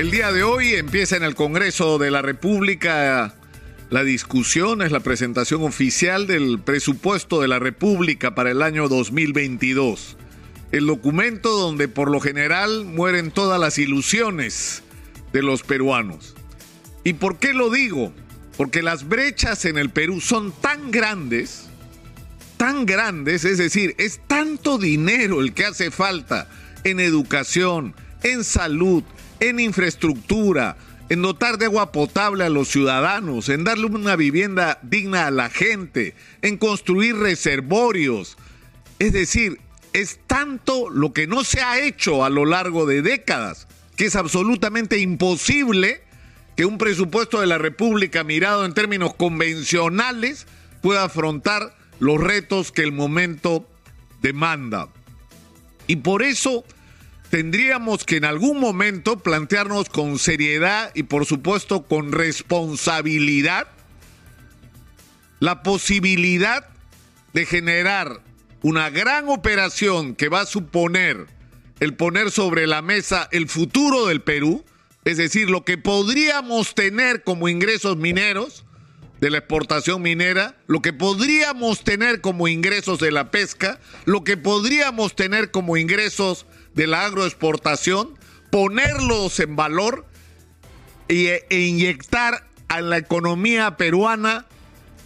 El día de hoy empieza en el Congreso de la República la discusión, es la presentación oficial del presupuesto de la República para el año 2022. El documento donde por lo general mueren todas las ilusiones de los peruanos. ¿Y por qué lo digo? Porque las brechas en el Perú son tan grandes, tan grandes, es decir, es tanto dinero el que hace falta en educación, en salud, en infraestructura, en dotar de agua potable a los ciudadanos, en darle una vivienda digna a la gente, en construir reservorios. Es decir, es tanto lo que no se ha hecho a lo largo de décadas que es absolutamente imposible que un presupuesto de la República mirado en términos convencionales pueda afrontar los retos que el momento demanda. Y por eso tendríamos que en algún momento plantearnos con seriedad y por supuesto con responsabilidad la posibilidad de generar una gran operación que va a suponer el poner sobre la mesa el futuro del Perú, es decir, lo que podríamos tener como ingresos mineros de la exportación minera, lo que podríamos tener como ingresos de la pesca, lo que podríamos tener como ingresos de la agroexportación, ponerlos en valor e, inyectar a la economía peruana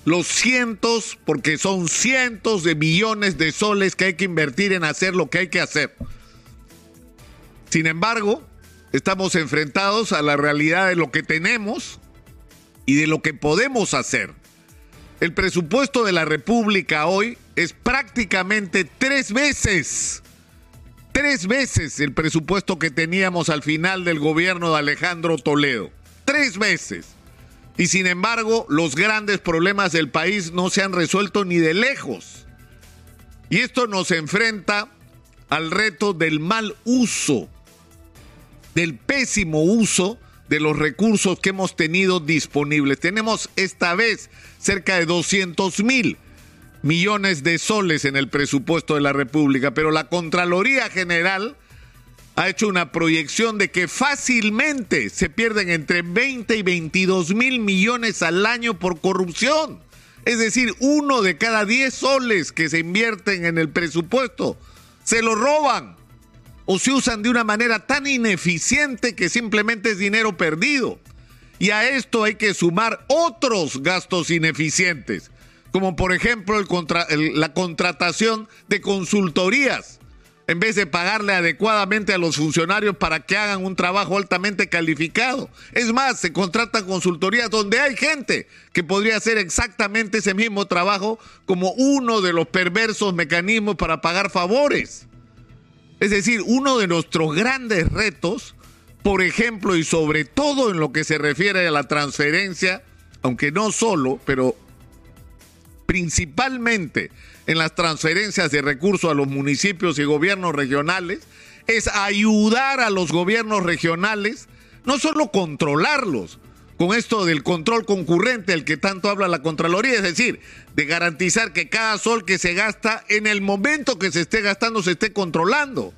los cientos, porque son cientos de millones de soles que hay que invertir en hacer lo que hay que hacer. Sin embargo, estamos enfrentados a la realidad de lo que tenemos y de lo que podemos hacer. El presupuesto de la República hoy es prácticamente tres veces tres veces el presupuesto que teníamos al final del gobierno de Alejandro Toledo. Tres veces. Y sin embargo, los grandes problemas del país no se han resuelto ni de lejos. Y esto nos enfrenta al reto del mal uso, del pésimo uso de los recursos que hemos tenido disponibles. Tenemos esta vez cerca de 200 mil millones de soles en el presupuesto de la República, pero la Contraloría General ha hecho una proyección de que fácilmente se pierden entre 20 y 22 mil millones al año por corrupción. Es decir, uno de cada 10 soles que se invierten en el presupuesto se lo roban o se usan de una manera tan ineficiente que simplemente es dinero perdido. Y a esto hay que sumar otros gastos ineficientes como por ejemplo la contratación de consultorías, en vez de pagarle adecuadamente a los funcionarios para que hagan un trabajo altamente calificado. Es más, se contratan consultorías donde hay gente que podría hacer exactamente ese mismo trabajo como uno de los perversos mecanismos para pagar favores. Es decir, uno de nuestros grandes retos, por ejemplo, y sobre todo en lo que se refiere a la transferencia, aunque no solo, pero principalmente en las transferencias de recursos a los municipios y gobiernos regionales, es ayudar a los gobiernos regionales, no solo controlarlos, con esto del control concurrente al que tanto habla la Contraloría, es decir, de garantizar que cada sol que se gasta en el momento que se esté gastando se esté controlando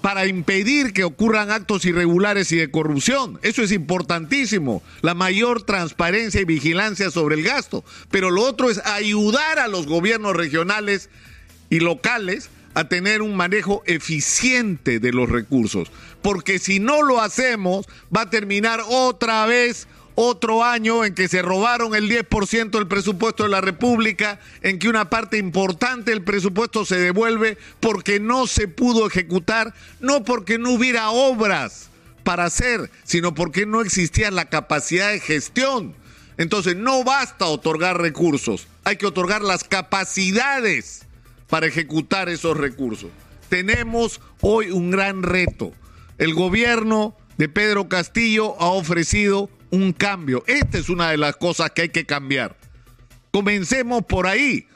para impedir que ocurran actos irregulares y de corrupción. Eso es importantísimo, la mayor transparencia y vigilancia sobre el gasto. Pero lo otro es ayudar a los gobiernos regionales y locales a tener un manejo eficiente de los recursos. Porque si no lo hacemos, va a terminar otra vez otro año en que se robaron el 10% del presupuesto de la República, en que una parte importante del presupuesto se devuelve porque no se pudo ejecutar, no porque no hubiera obras para hacer, sino porque no existía la capacidad de gestión. Entonces no basta otorgar recursos, hay que otorgar las capacidades para ejecutar esos recursos. Tenemos hoy un gran reto. El gobierno de Pedro Castillo ha ofrecido un cambio. Esta es una de las cosas que hay que cambiar. Comencemos por ahí,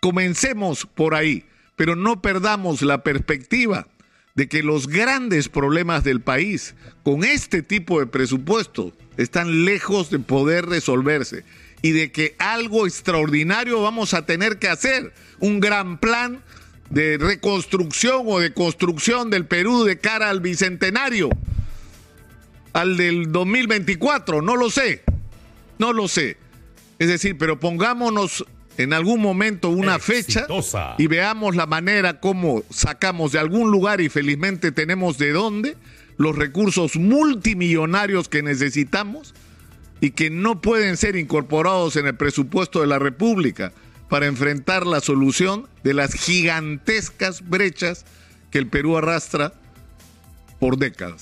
comencemos por ahí, pero no perdamos la perspectiva de que los grandes problemas del país con este tipo de presupuesto están lejos de poder resolverse y de que algo extraordinario vamos a tener que hacer, un gran plan de reconstrucción o de construcción del Perú de cara al bicentenario al del 2024, no lo sé, no lo sé. Es decir, pero pongámonos en algún momento una fecha y veamos la manera como sacamos de algún lugar y felizmente tenemos de dónde los recursos multimillonarios que necesitamos y que no pueden ser incorporados en el presupuesto de la República para enfrentar la solución de las gigantescas brechas que el Perú arrastra por décadas.